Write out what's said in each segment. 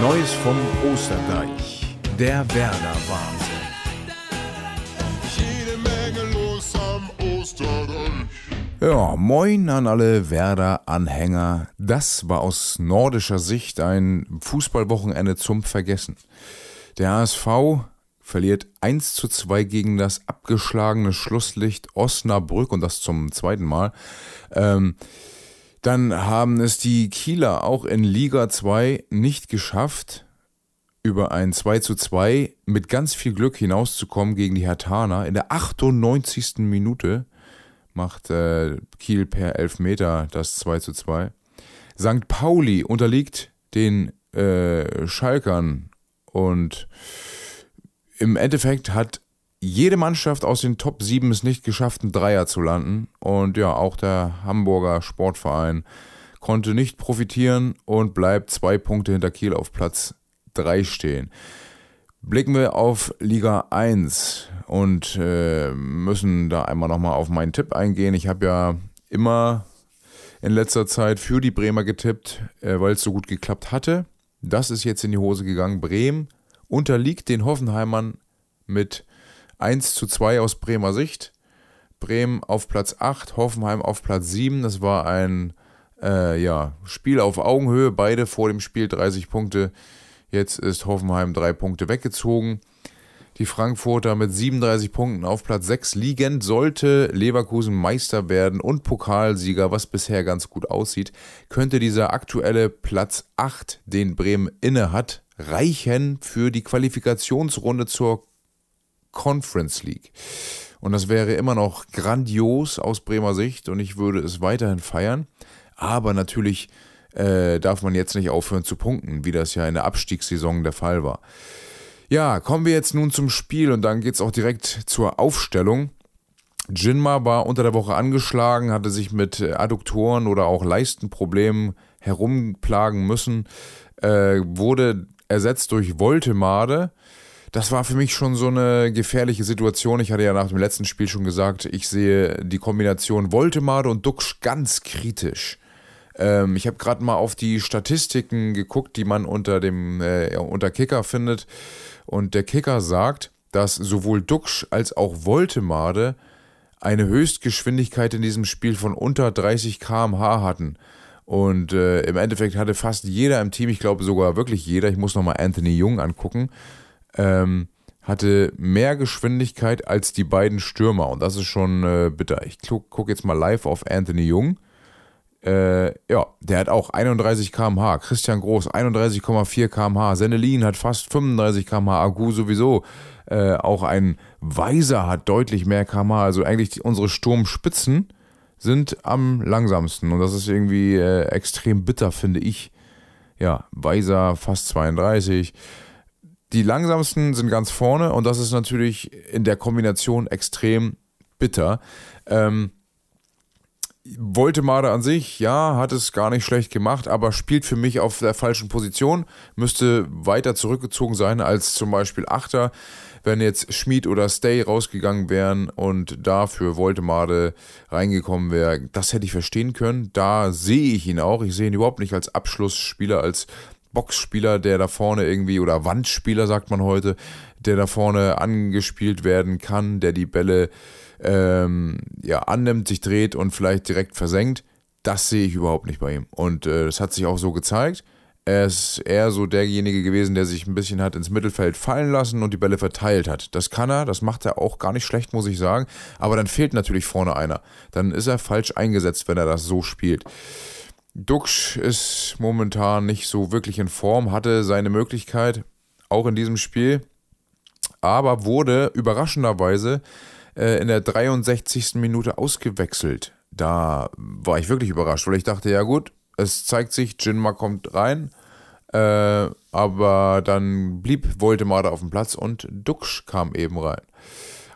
Neues vom Osterdeich. Der Werder-Wahnsinn. Jede Menge los am Osterdeich. Ja, moin an alle Werder-Anhänger. Das war aus nordischer Sicht ein Fußballwochenende zum Vergessen. Der HSV verliert 1 zu 2 gegen das abgeschlagene Schlusslicht Osnabrück und das zum zweiten Mal. Ähm, dann haben es die Kieler auch in Liga 2 nicht geschafft, über ein 2 zu 2 mit ganz viel Glück hinauszukommen gegen die Hertaner. In der 98. Minute macht äh, Kiel per Elfmeter das 2 zu 2. St. Pauli unterliegt den äh, Schalkern und im Endeffekt hat jede Mannschaft aus den Top 7 es nicht geschafft, einen Dreier zu landen. Und ja, auch der Hamburger Sportverein konnte nicht profitieren und bleibt zwei Punkte hinter Kiel auf Platz 3 stehen. Blicken wir auf Liga 1 und äh, müssen da einmal nochmal auf meinen Tipp eingehen. Ich habe ja immer in letzter Zeit für die Bremer getippt, äh, weil es so gut geklappt hatte. Das ist jetzt in die Hose gegangen. Bremen unterliegt den Hoffenheimern mit 1 zu 2 aus Bremer Sicht. Bremen auf Platz 8, Hoffenheim auf Platz 7. Das war ein äh, ja, Spiel auf Augenhöhe. Beide vor dem Spiel 30 Punkte. Jetzt ist Hoffenheim drei Punkte weggezogen. Die Frankfurter mit 37 Punkten auf Platz 6 liegend sollte Leverkusen Meister werden und Pokalsieger, was bisher ganz gut aussieht, könnte dieser aktuelle Platz 8, den Bremen inne hat, reichen für die Qualifikationsrunde zur Conference League. Und das wäre immer noch grandios aus Bremer Sicht und ich würde es weiterhin feiern. Aber natürlich äh, darf man jetzt nicht aufhören zu punkten, wie das ja in der Abstiegssaison der Fall war. Ja, kommen wir jetzt nun zum Spiel und dann geht es auch direkt zur Aufstellung. Jinma war unter der Woche angeschlagen, hatte sich mit Adduktoren oder auch Leistenproblemen herumplagen müssen, äh, wurde ersetzt durch Voltemade das war für mich schon so eine gefährliche Situation. Ich hatte ja nach dem letzten Spiel schon gesagt, ich sehe die Kombination Voltemade und Duxch ganz kritisch. Ähm, ich habe gerade mal auf die Statistiken geguckt, die man unter dem äh, unter Kicker findet. Und der Kicker sagt, dass sowohl Duxch als auch Voltemade eine Höchstgeschwindigkeit in diesem Spiel von unter 30 km/h hatten. Und äh, im Endeffekt hatte fast jeder im Team, ich glaube sogar wirklich jeder, ich muss nochmal Anthony Jung angucken, ähm, hatte mehr Geschwindigkeit als die beiden Stürmer. Und das ist schon äh, bitter. Ich gucke jetzt mal live auf Anthony Jung. Äh, ja, der hat auch 31 km/h. Christian Groß 31,4 km/h. Senelin hat fast 35 km/h. Agu sowieso. Äh, auch ein Weiser hat deutlich mehr km/h. Also eigentlich die, unsere Sturmspitzen sind am langsamsten. Und das ist irgendwie äh, extrem bitter, finde ich. Ja, Weiser fast 32. Die langsamsten sind ganz vorne und das ist natürlich in der Kombination extrem bitter. Ähm, Voltemade an sich, ja, hat es gar nicht schlecht gemacht, aber spielt für mich auf der falschen Position, müsste weiter zurückgezogen sein als zum Beispiel Achter. Wenn jetzt Schmid oder Stay rausgegangen wären und dafür Voltemade reingekommen wäre, das hätte ich verstehen können. Da sehe ich ihn auch. Ich sehe ihn überhaupt nicht als Abschlussspieler, als Boxspieler, der da vorne irgendwie, oder Wandspieler sagt man heute, der da vorne angespielt werden kann, der die Bälle ähm, ja, annimmt, sich dreht und vielleicht direkt versenkt. Das sehe ich überhaupt nicht bei ihm. Und äh, das hat sich auch so gezeigt. Er ist eher so derjenige gewesen, der sich ein bisschen hat ins Mittelfeld fallen lassen und die Bälle verteilt hat. Das kann er, das macht er auch gar nicht schlecht, muss ich sagen. Aber dann fehlt natürlich vorne einer. Dann ist er falsch eingesetzt, wenn er das so spielt. Duxch ist momentan nicht so wirklich in Form, hatte seine Möglichkeit, auch in diesem Spiel, aber wurde überraschenderweise äh, in der 63. Minute ausgewechselt. Da war ich wirklich überrascht, weil ich dachte, ja gut, es zeigt sich, Jinma kommt rein, äh, aber dann blieb Voldemar auf dem Platz und Duxch kam eben rein.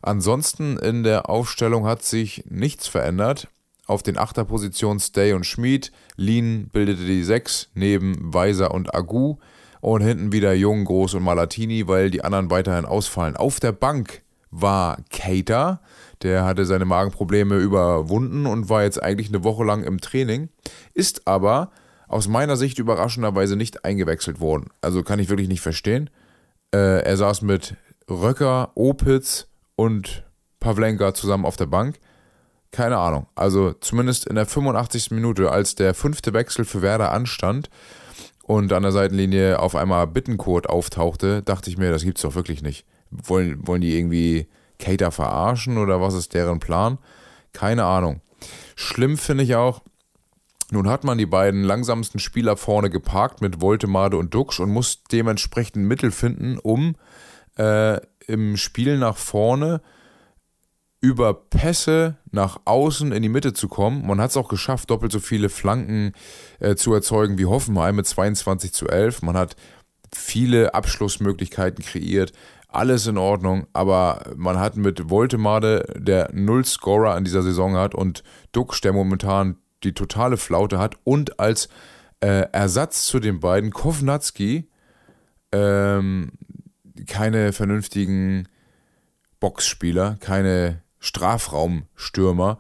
Ansonsten in der Aufstellung hat sich nichts verändert. Auf den Achterpositionen Stay und Schmid. Lean bildete die Sechs neben Weiser und Agu. Und hinten wieder Jung, Groß und Malatini, weil die anderen weiterhin ausfallen. Auf der Bank war Cater. Der hatte seine Magenprobleme überwunden und war jetzt eigentlich eine Woche lang im Training. Ist aber aus meiner Sicht überraschenderweise nicht eingewechselt worden. Also kann ich wirklich nicht verstehen. Äh, er saß mit Röcker, Opitz und Pavlenka zusammen auf der Bank. Keine Ahnung. Also zumindest in der 85. Minute, als der fünfte Wechsel für Werder anstand und an der Seitenlinie auf einmal Bittenkurt auftauchte, dachte ich mir, das gibt's doch wirklich nicht. Wollen, wollen die irgendwie Cater verarschen oder was ist deren Plan? Keine Ahnung. Schlimm finde ich auch, nun hat man die beiden langsamsten Spieler vorne geparkt mit Voltemade und Duxch und muss dementsprechend Mittel finden, um äh, im Spiel nach vorne über Pässe nach außen in die Mitte zu kommen. Man hat es auch geschafft, doppelt so viele Flanken äh, zu erzeugen wie Hoffenheim mit 22 zu 11. Man hat viele Abschlussmöglichkeiten kreiert. Alles in Ordnung, aber man hat mit Voltemade, der Null-Scorer in dieser Saison hat, und Dux, der momentan die totale Flaute hat, und als äh, Ersatz zu den beiden Kovnatski ähm, keine vernünftigen Boxspieler, keine Strafraumstürmer.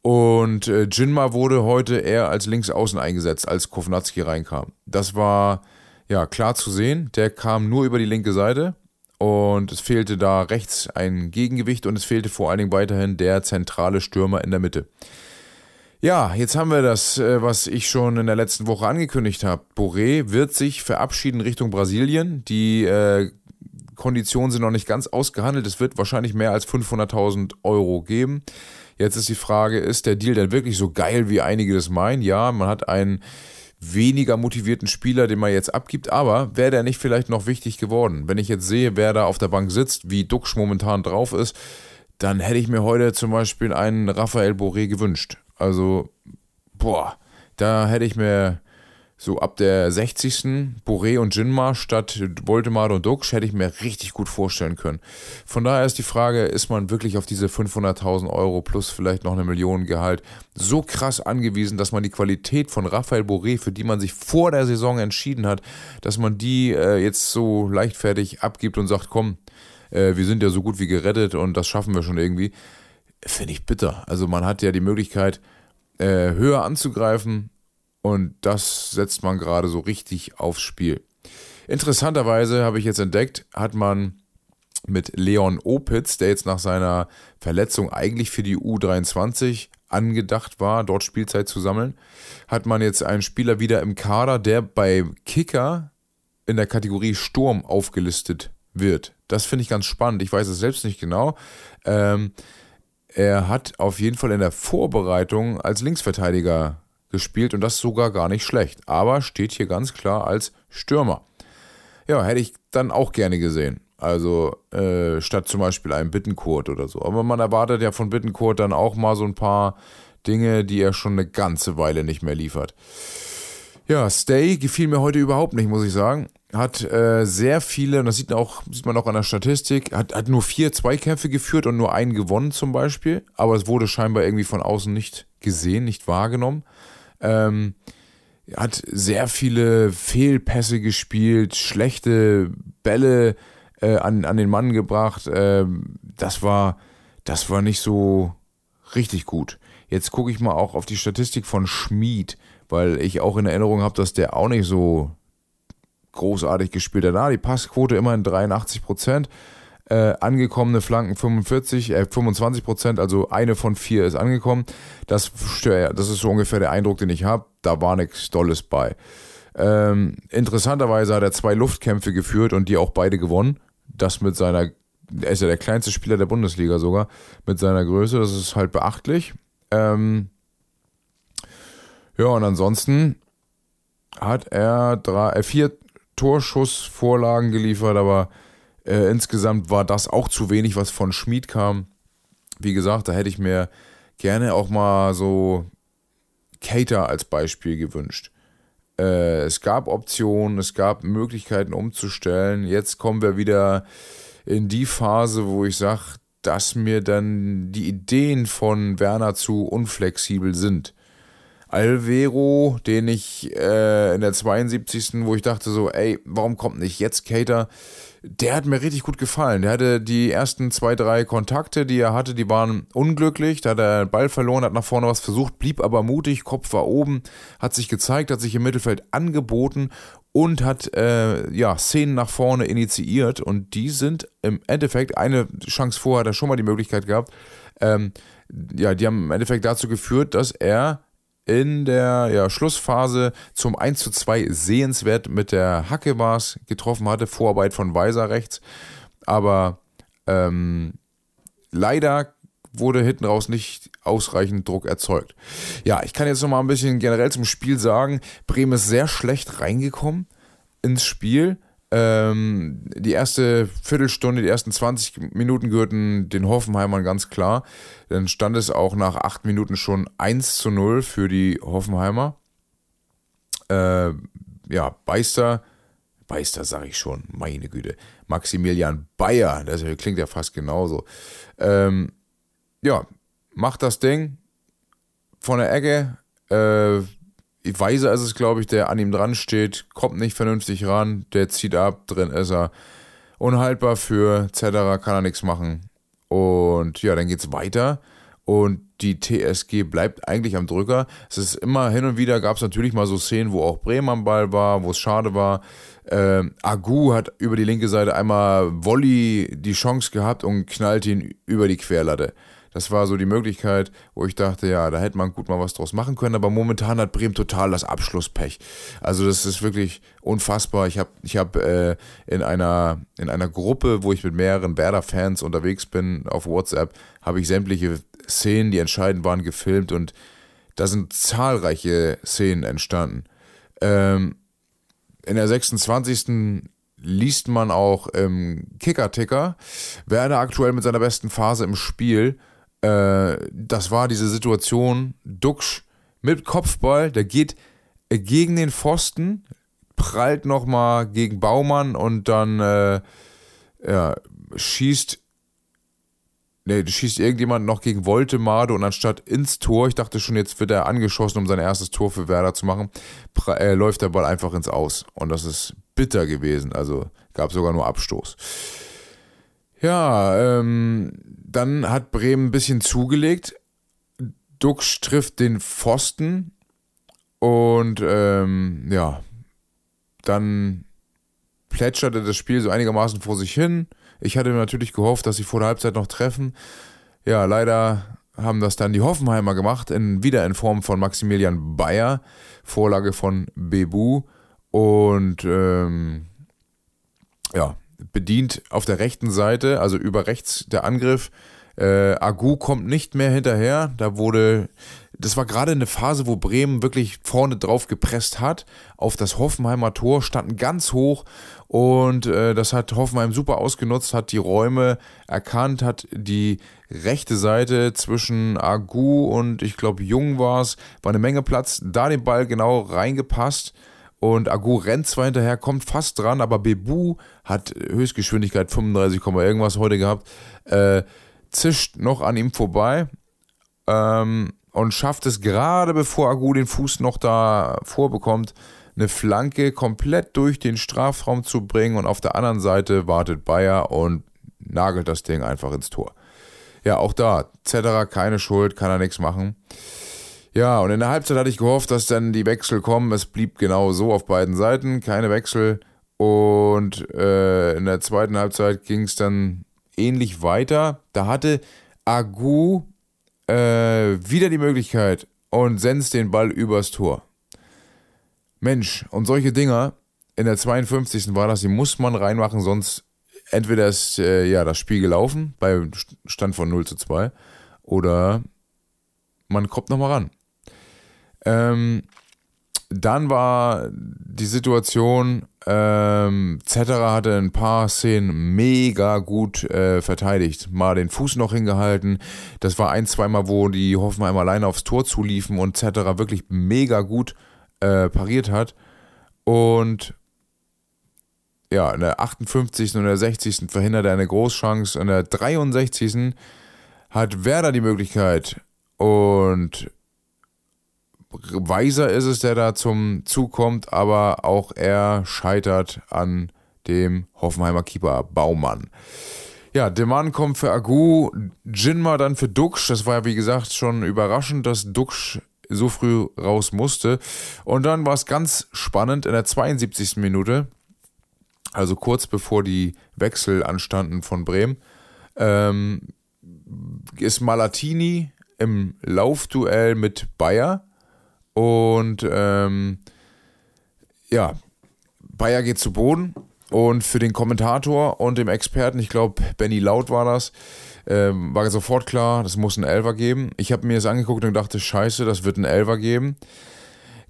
Und äh, Jinma wurde heute eher als Linksaußen eingesetzt, als Kovnatski reinkam. Das war ja klar zu sehen. Der kam nur über die linke Seite und es fehlte da rechts ein Gegengewicht und es fehlte vor allen Dingen weiterhin der zentrale Stürmer in der Mitte. Ja, jetzt haben wir das, äh, was ich schon in der letzten Woche angekündigt habe. Boré wird sich verabschieden Richtung Brasilien. Die äh, Konditionen sind noch nicht ganz ausgehandelt. Es wird wahrscheinlich mehr als 500.000 Euro geben. Jetzt ist die Frage, ist der Deal denn wirklich so geil, wie einige das meinen? Ja, man hat einen weniger motivierten Spieler, den man jetzt abgibt, aber wäre der nicht vielleicht noch wichtig geworden? Wenn ich jetzt sehe, wer da auf der Bank sitzt, wie Duxch momentan drauf ist, dann hätte ich mir heute zum Beispiel einen Raphael Boré gewünscht. Also, boah, da hätte ich mir so ab der 60. Boré und Jinma statt Voldemar und Dux hätte ich mir richtig gut vorstellen können. Von daher ist die Frage, ist man wirklich auf diese 500.000 Euro plus vielleicht noch eine Million Gehalt so krass angewiesen, dass man die Qualität von Raphael Boré, für die man sich vor der Saison entschieden hat, dass man die äh, jetzt so leichtfertig abgibt und sagt, komm, äh, wir sind ja so gut wie gerettet und das schaffen wir schon irgendwie, finde ich bitter. Also man hat ja die Möglichkeit, äh, höher anzugreifen, und das setzt man gerade so richtig aufs Spiel. Interessanterweise habe ich jetzt entdeckt, hat man mit Leon Opitz, der jetzt nach seiner Verletzung eigentlich für die U23 angedacht war, dort Spielzeit zu sammeln, hat man jetzt einen Spieler wieder im Kader, der bei Kicker in der Kategorie Sturm aufgelistet wird. Das finde ich ganz spannend. Ich weiß es selbst nicht genau. Ähm, er hat auf jeden Fall in der Vorbereitung als Linksverteidiger gespielt und das sogar gar nicht schlecht. Aber steht hier ganz klar als Stürmer. Ja, hätte ich dann auch gerne gesehen. Also äh, statt zum Beispiel einem Bittenkurt oder so. Aber man erwartet ja von Bittenkurt dann auch mal so ein paar Dinge, die er schon eine ganze Weile nicht mehr liefert. Ja, Stay gefiel mir heute überhaupt nicht, muss ich sagen. Hat äh, sehr viele, und das sieht, auch, sieht man auch an der Statistik, hat, hat nur vier Zweikämpfe geführt und nur einen gewonnen zum Beispiel. Aber es wurde scheinbar irgendwie von außen nicht gesehen, nicht wahrgenommen. Ähm, hat sehr viele Fehlpässe gespielt, schlechte Bälle äh, an, an den Mann gebracht. Äh, das war, das war nicht so richtig gut. Jetzt gucke ich mal auch auf die Statistik von Schmid, weil ich auch in Erinnerung habe, dass der auch nicht so großartig gespielt hat. Da die Passquote immerhin 83 Prozent. Äh, angekommene Flanken 45, äh, 25 Prozent, also eine von vier ist angekommen. Das, das ist so ungefähr der Eindruck, den ich habe. Da war nichts Dolles bei. Ähm, interessanterweise hat er zwei Luftkämpfe geführt und die auch beide gewonnen. Das mit seiner, er ist ja der kleinste Spieler der Bundesliga sogar, mit seiner Größe. Das ist halt beachtlich. Ähm, ja, und ansonsten hat er drei, äh, vier Torschussvorlagen geliefert, aber äh, insgesamt war das auch zu wenig, was von Schmid kam. Wie gesagt, da hätte ich mir gerne auch mal so Cater als Beispiel gewünscht. Äh, es gab Optionen, es gab Möglichkeiten umzustellen. Jetzt kommen wir wieder in die Phase, wo ich sage, dass mir dann die Ideen von Werner zu unflexibel sind. Alvero, den ich äh, in der 72. wo ich dachte so, ey, warum kommt nicht jetzt Cater? Der hat mir richtig gut gefallen. Der hatte die ersten zwei, drei Kontakte, die er hatte, die waren unglücklich. Da hat er den Ball verloren, hat nach vorne was versucht, blieb aber mutig, Kopf war oben, hat sich gezeigt, hat sich im Mittelfeld angeboten und hat äh, ja, Szenen nach vorne initiiert. Und die sind im Endeffekt, eine Chance vorher hat er schon mal die Möglichkeit gehabt, ähm, ja, die haben im Endeffekt dazu geführt, dass er in der ja, Schlussphase zum 1 zu 2 sehenswert mit der Hacke war's getroffen hatte. Vorarbeit von Weiser rechts. Aber ähm, leider wurde hinten raus nicht ausreichend Druck erzeugt. Ja, ich kann jetzt noch mal ein bisschen generell zum Spiel sagen. Bremen ist sehr schlecht reingekommen ins Spiel. Ähm, die erste Viertelstunde, die ersten 20 Minuten gehörten den Hoffenheimern ganz klar. Dann stand es auch nach acht Minuten schon 1 zu 0 für die Hoffenheimer. Äh, ja, Beister, Beister sage ich schon, meine Güte. Maximilian Bayer, das klingt ja fast genauso. Ähm, ja, macht das Ding von der Ecke. Äh, Weiser ist es, glaube ich, der an ihm dran steht, kommt nicht vernünftig ran, der zieht ab, drin ist er. Unhaltbar für Zedderer, kann er nichts machen. Und ja, dann geht es weiter. Und die TSG bleibt eigentlich am Drücker. Es ist immer hin und wieder gab es natürlich mal so Szenen, wo auch Bremen am Ball war, wo es schade war. Äh, Agu hat über die linke Seite einmal Volley die Chance gehabt und knallt ihn über die Querlatte. Das war so die Möglichkeit, wo ich dachte, ja, da hätte man gut mal was draus machen können, aber momentan hat Bremen total das Abschlusspech. Also das ist wirklich unfassbar. Ich habe ich hab, äh, in, einer, in einer Gruppe, wo ich mit mehreren Werder-Fans unterwegs bin, auf WhatsApp, habe ich sämtliche Szenen, die entscheidend waren, gefilmt und da sind zahlreiche Szenen entstanden. Ähm, in der 26 liest man auch im Kicker-Ticker, Werder aktuell mit seiner besten Phase im Spiel äh, das war diese Situation, Duxch mit Kopfball, der geht äh, gegen den Pfosten, prallt nochmal gegen Baumann und dann äh, ja, schießt Ne, schießt irgendjemand noch gegen Voltemade und anstatt ins Tor, ich dachte schon, jetzt wird er angeschossen, um sein erstes Tor für Werder zu machen, äh, läuft der Ball einfach ins Aus. Und das ist bitter gewesen. Also gab sogar nur Abstoß. Ja, ähm, dann hat Bremen ein bisschen zugelegt. Dux trifft den Pfosten und ähm, ja, dann plätscherte das Spiel so einigermaßen vor sich hin. Ich hatte natürlich gehofft, dass sie vor der Halbzeit noch treffen. Ja, leider haben das dann die Hoffenheimer gemacht, in, wieder in Form von Maximilian Bayer, Vorlage von Bebu. Und ähm, ja, bedient auf der rechten Seite, also über rechts der Angriff. Äh, Agu kommt nicht mehr hinterher. Da wurde, das war gerade eine Phase, wo Bremen wirklich vorne drauf gepresst hat. Auf das Hoffenheimer Tor standen ganz hoch und äh, das hat Hoffenheim super ausgenutzt, hat die Räume erkannt, hat die rechte Seite zwischen Agu und ich glaube Jung war es, war eine Menge Platz, da den Ball genau reingepasst und Agu rennt zwar hinterher, kommt fast dran, aber Bebu hat Höchstgeschwindigkeit 35, irgendwas heute gehabt, äh, zischt noch an ihm vorbei ähm, und schafft es gerade bevor Agu den Fuß noch da vorbekommt, eine Flanke komplett durch den Strafraum zu bringen und auf der anderen Seite wartet Bayer und nagelt das Ding einfach ins Tor. Ja, auch da, Zetterer, keine Schuld, kann er nichts machen. Ja, und in der Halbzeit hatte ich gehofft, dass dann die Wechsel kommen. Es blieb genau so auf beiden Seiten, keine Wechsel. Und äh, in der zweiten Halbzeit ging es dann ähnlich weiter. Da hatte Agu äh, wieder die Möglichkeit und senzt den Ball übers Tor. Mensch, und solche Dinger, in der 52. war das, die muss man reinmachen, sonst entweder ist äh, ja, das Spiel gelaufen bei Stand von 0 zu 2 oder man kommt nochmal ran. Ähm, dann war die Situation, ähm, Zetterer hatte ein paar Szenen mega gut äh, verteidigt. Mal den Fuß noch hingehalten. Das war ein, zweimal, wo die Hoffenheim alleine aufs Tor zuliefen und Zetterer wirklich mega gut äh, pariert hat. Und ja, in der 58. und der 60. verhindert er eine Großchance. In der 63. hat Werder die Möglichkeit und Weiser ist es, der da zum Zug kommt, aber auch er scheitert an dem Hoffenheimer Keeper Baumann. Ja, Deman kommt für Agu, Jinma dann für Duxch. Das war ja wie gesagt schon überraschend, dass Duxch so früh raus musste. Und dann war es ganz spannend in der 72. Minute, also kurz bevor die Wechsel anstanden von Bremen, ähm, ist Malatini im Laufduell mit Bayer und ähm, ja, Bayer geht zu Boden und für den Kommentator und dem Experten, ich glaube Benny Laut war das, ähm, war sofort klar, das muss ein Elver geben. Ich habe mir das angeguckt und dachte, scheiße, das wird ein Elver geben.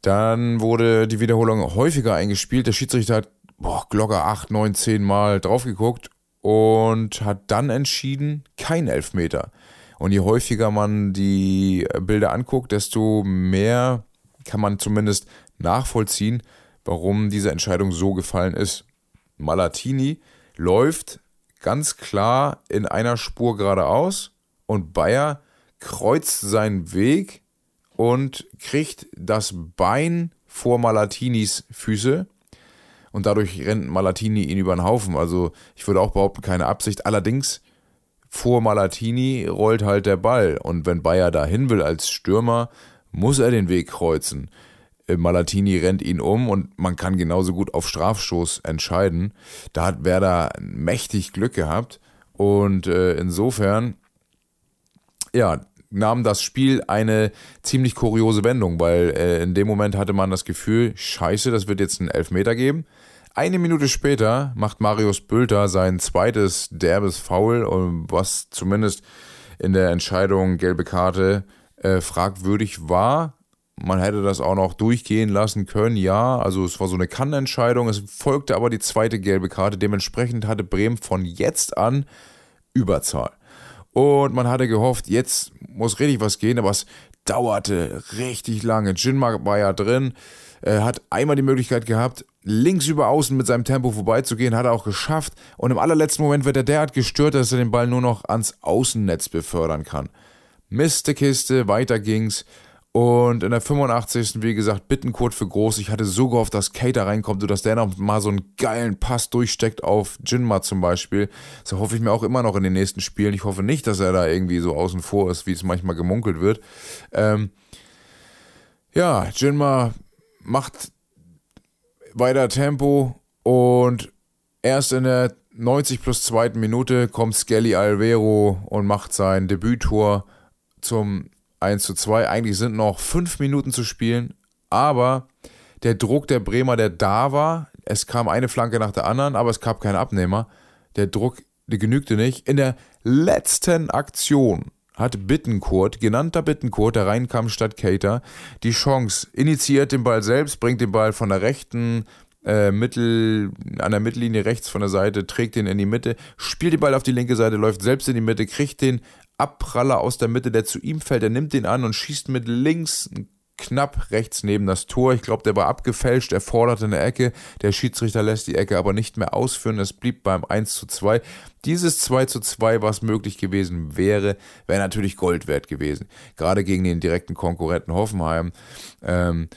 Dann wurde die Wiederholung häufiger eingespielt. Der Schiedsrichter hat boah, Glogger 8, 9, 10 Mal drauf geguckt und hat dann entschieden, kein Elfmeter. Und je häufiger man die Bilder anguckt, desto mehr kann man zumindest nachvollziehen, warum diese Entscheidung so gefallen ist. Malatini läuft ganz klar in einer Spur geradeaus und Bayer kreuzt seinen Weg und kriegt das Bein vor Malatinis Füße und dadurch rennt Malatini ihn über den Haufen. Also ich würde auch behaupten, keine Absicht. Allerdings vor Malatini rollt halt der Ball und wenn Bayer dahin will als Stürmer, muss er den Weg kreuzen. Äh, Malatini rennt ihn um und man kann genauso gut auf Strafstoß entscheiden. Da hat Werder mächtig Glück gehabt und äh, insofern, ja, nahm das Spiel eine ziemlich kuriose Wendung, weil äh, in dem Moment hatte man das Gefühl, scheiße, das wird jetzt einen Elfmeter geben. Eine Minute später macht Marius Bülter sein zweites derbes Foul, was zumindest in der Entscheidung gelbe Karte äh, fragwürdig war. Man hätte das auch noch durchgehen lassen können, ja. Also es war so eine Kannentscheidung. Es folgte aber die zweite gelbe Karte. Dementsprechend hatte Bremen von jetzt an Überzahl. Und man hatte gehofft, jetzt muss richtig was gehen, aber es dauerte richtig lange. Jinmark war ja drin, er hat einmal die Möglichkeit gehabt, links über außen mit seinem Tempo vorbeizugehen, hat er auch geschafft. Und im allerletzten Moment wird er derart gestört, dass er den Ball nur noch ans Außennetz befördern kann. Miste Kiste, weiter ging's. Und in der 85. wie gesagt, Bittenkurt für groß. Ich hatte so gehofft, dass Kater reinkommt, sodass der noch mal so einen geilen Pass durchsteckt auf Jinma zum Beispiel. So hoffe ich mir auch immer noch in den nächsten Spielen. Ich hoffe nicht, dass er da irgendwie so außen vor ist, wie es manchmal gemunkelt wird. Ähm ja, Jinma macht weiter Tempo und erst in der 90 plus zweiten Minute kommt Skelly Alvero und macht sein Debüttor zum 1 zu 2. Eigentlich sind noch fünf Minuten zu spielen, aber der Druck der Bremer, der da war, es kam eine Flanke nach der anderen, aber es gab keinen Abnehmer. Der Druck der genügte nicht. In der letzten Aktion hat Bittenkurt, genannter Bittenkurt, der reinkam statt Cater, die Chance, initiiert den Ball selbst, bringt den Ball von der rechten äh, Mittel, an der Mittellinie rechts von der Seite, trägt den in die Mitte, spielt den Ball auf die linke Seite, läuft selbst in die Mitte, kriegt den Abpraller aus der Mitte, der zu ihm fällt. Er nimmt den an und schießt mit links knapp rechts neben das Tor. Ich glaube, der war abgefälscht, er forderte eine Ecke. Der Schiedsrichter lässt die Ecke aber nicht mehr ausführen. Es blieb beim 1 zu 2. Dieses 2 zu 2, was möglich gewesen wäre, wäre natürlich Gold wert gewesen. Gerade gegen den direkten Konkurrenten Hoffenheim. Ähm,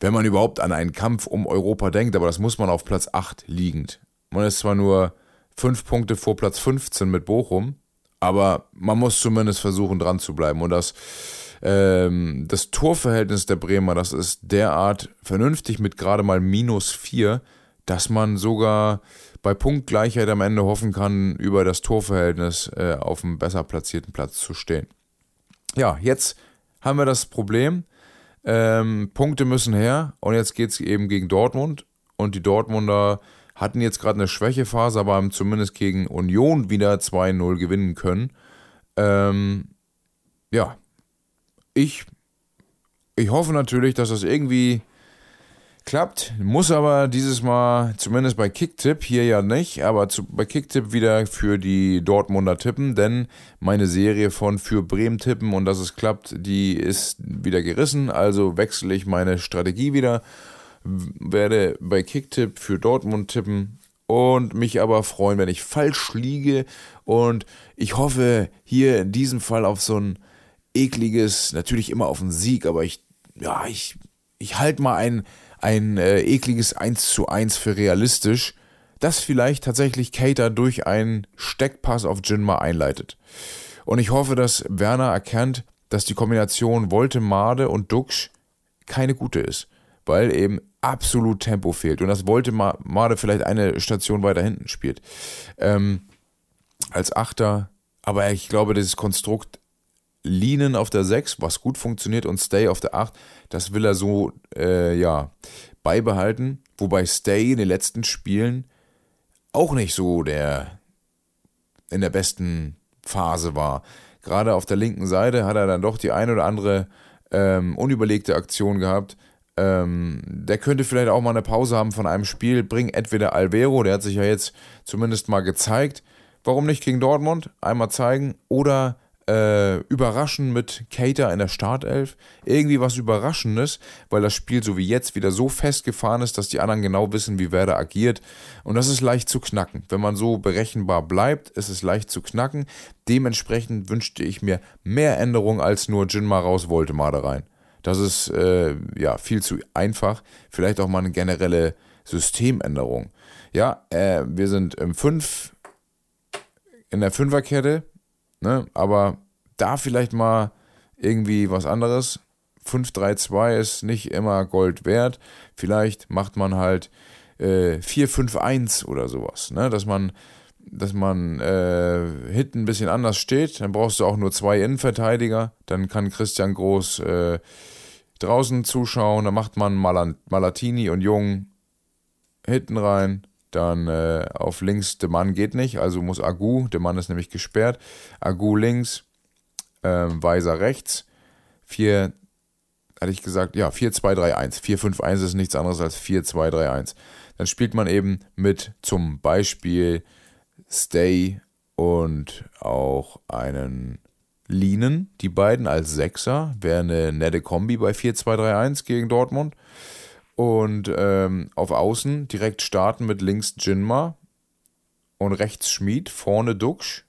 wenn man überhaupt an einen Kampf um Europa denkt, aber das muss man auf Platz 8 liegend. Man ist zwar nur 5 Punkte vor Platz 15 mit Bochum, aber man muss zumindest versuchen, dran zu bleiben. Und das, ähm, das Torverhältnis der Bremer, das ist derart vernünftig mit gerade mal minus 4, dass man sogar bei Punktgleichheit am Ende hoffen kann, über das Torverhältnis äh, auf einem besser platzierten Platz zu stehen. Ja, jetzt haben wir das Problem. Ähm, Punkte müssen her und jetzt geht es eben gegen Dortmund und die Dortmunder hatten jetzt gerade eine Schwächephase, aber haben zumindest gegen Union wieder 2-0 gewinnen können. Ähm, ja, ich, ich hoffe natürlich, dass das irgendwie klappt. Muss aber dieses Mal, zumindest bei Kicktipp, hier ja nicht, aber zu, bei Kicktipp wieder für die Dortmunder tippen, denn meine Serie von für Bremen tippen und dass es klappt, die ist wieder gerissen. Also wechsle ich meine Strategie wieder werde bei Kicktipp für Dortmund tippen und mich aber freuen, wenn ich falsch liege. Und ich hoffe hier in diesem Fall auf so ein ekliges, natürlich immer auf einen Sieg, aber ich ja, ich, ich halte mal ein, ein äh, ekliges 1 zu 1 für realistisch, das vielleicht tatsächlich Cater durch einen Steckpass auf Jinma einleitet. Und ich hoffe, dass Werner erkennt, dass die Kombination Voltemade und Duxch keine gute ist, weil eben absolut Tempo fehlt und dass Voltemade vielleicht eine Station weiter hinten spielt. Ähm, als Achter, aber ich glaube, dieses Konstrukt Leanen auf der 6, was gut funktioniert, und Stay auf der 8, das will er so, äh, ja, beibehalten. Wobei Stay in den letzten Spielen auch nicht so der in der besten Phase war. Gerade auf der linken Seite hat er dann doch die ein oder andere ähm, unüberlegte Aktion gehabt. Ähm, der könnte vielleicht auch mal eine Pause haben von einem Spiel. Bring entweder Alvero, der hat sich ja jetzt zumindest mal gezeigt. Warum nicht gegen Dortmund? Einmal zeigen. Oder äh, überraschen mit Cater in der Startelf. Irgendwie was Überraschendes, weil das Spiel so wie jetzt wieder so festgefahren ist, dass die anderen genau wissen, wie Werder agiert. Und das ist leicht zu knacken. Wenn man so berechenbar bleibt, ist es leicht zu knacken. Dementsprechend wünschte ich mir mehr Änderungen als nur Jinma raus, wollte mal da rein. Das ist äh, ja viel zu einfach. Vielleicht auch mal eine generelle Systemänderung. Ja, äh, wir sind im 5 in der Fünferkette Ne? Aber da vielleicht mal irgendwie was anderes. 5-3-2 ist nicht immer Gold wert. Vielleicht macht man halt äh, 4-5-1 oder sowas. Ne? Dass man, dass man äh, hinten ein bisschen anders steht. Dann brauchst du auch nur zwei Innenverteidiger. Dann kann Christian Groß äh, draußen zuschauen. Dann macht man Mal Malatini und Jung hinten rein. Dann äh, auf links, der Mann geht nicht, also muss Agu, der Mann ist nämlich gesperrt. Agu links, äh, Weiser rechts. 4, hatte ich gesagt, ja, 4-2-3-1. 4-5-1 ist nichts anderes als 4-2-3-1. Dann spielt man eben mit zum Beispiel Stay und auch einen Linen, die beiden als Sechser. Wäre eine nette Kombi bei 4-2-3-1 gegen Dortmund. Und ähm, auf Außen direkt starten mit links Jinma und rechts Schmied, vorne Duxch.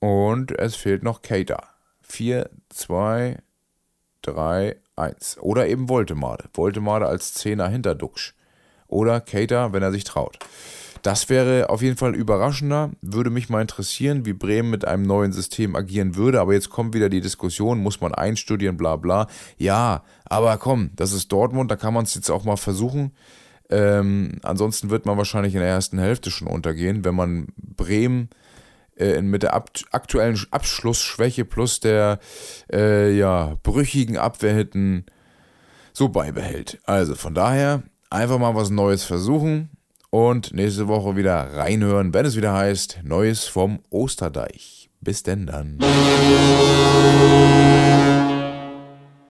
Und es fehlt noch Cater. 4, 2, 3, 1. Oder eben Voltemade. Voltemade als Zehner hinter Duxch. Oder Cater, wenn er sich traut. Das wäre auf jeden Fall überraschender. Würde mich mal interessieren, wie Bremen mit einem neuen System agieren würde. Aber jetzt kommt wieder die Diskussion, muss man einstudieren, bla bla. Ja, aber komm, das ist Dortmund, da kann man es jetzt auch mal versuchen. Ähm, ansonsten wird man wahrscheinlich in der ersten Hälfte schon untergehen, wenn man Bremen äh, mit der aktuellen Abschlussschwäche plus der äh, ja, brüchigen Abwehr hinten so beibehält. Also von daher einfach mal was Neues versuchen und nächste Woche wieder reinhören, wenn es wieder heißt Neues vom Osterdeich. Bis denn dann.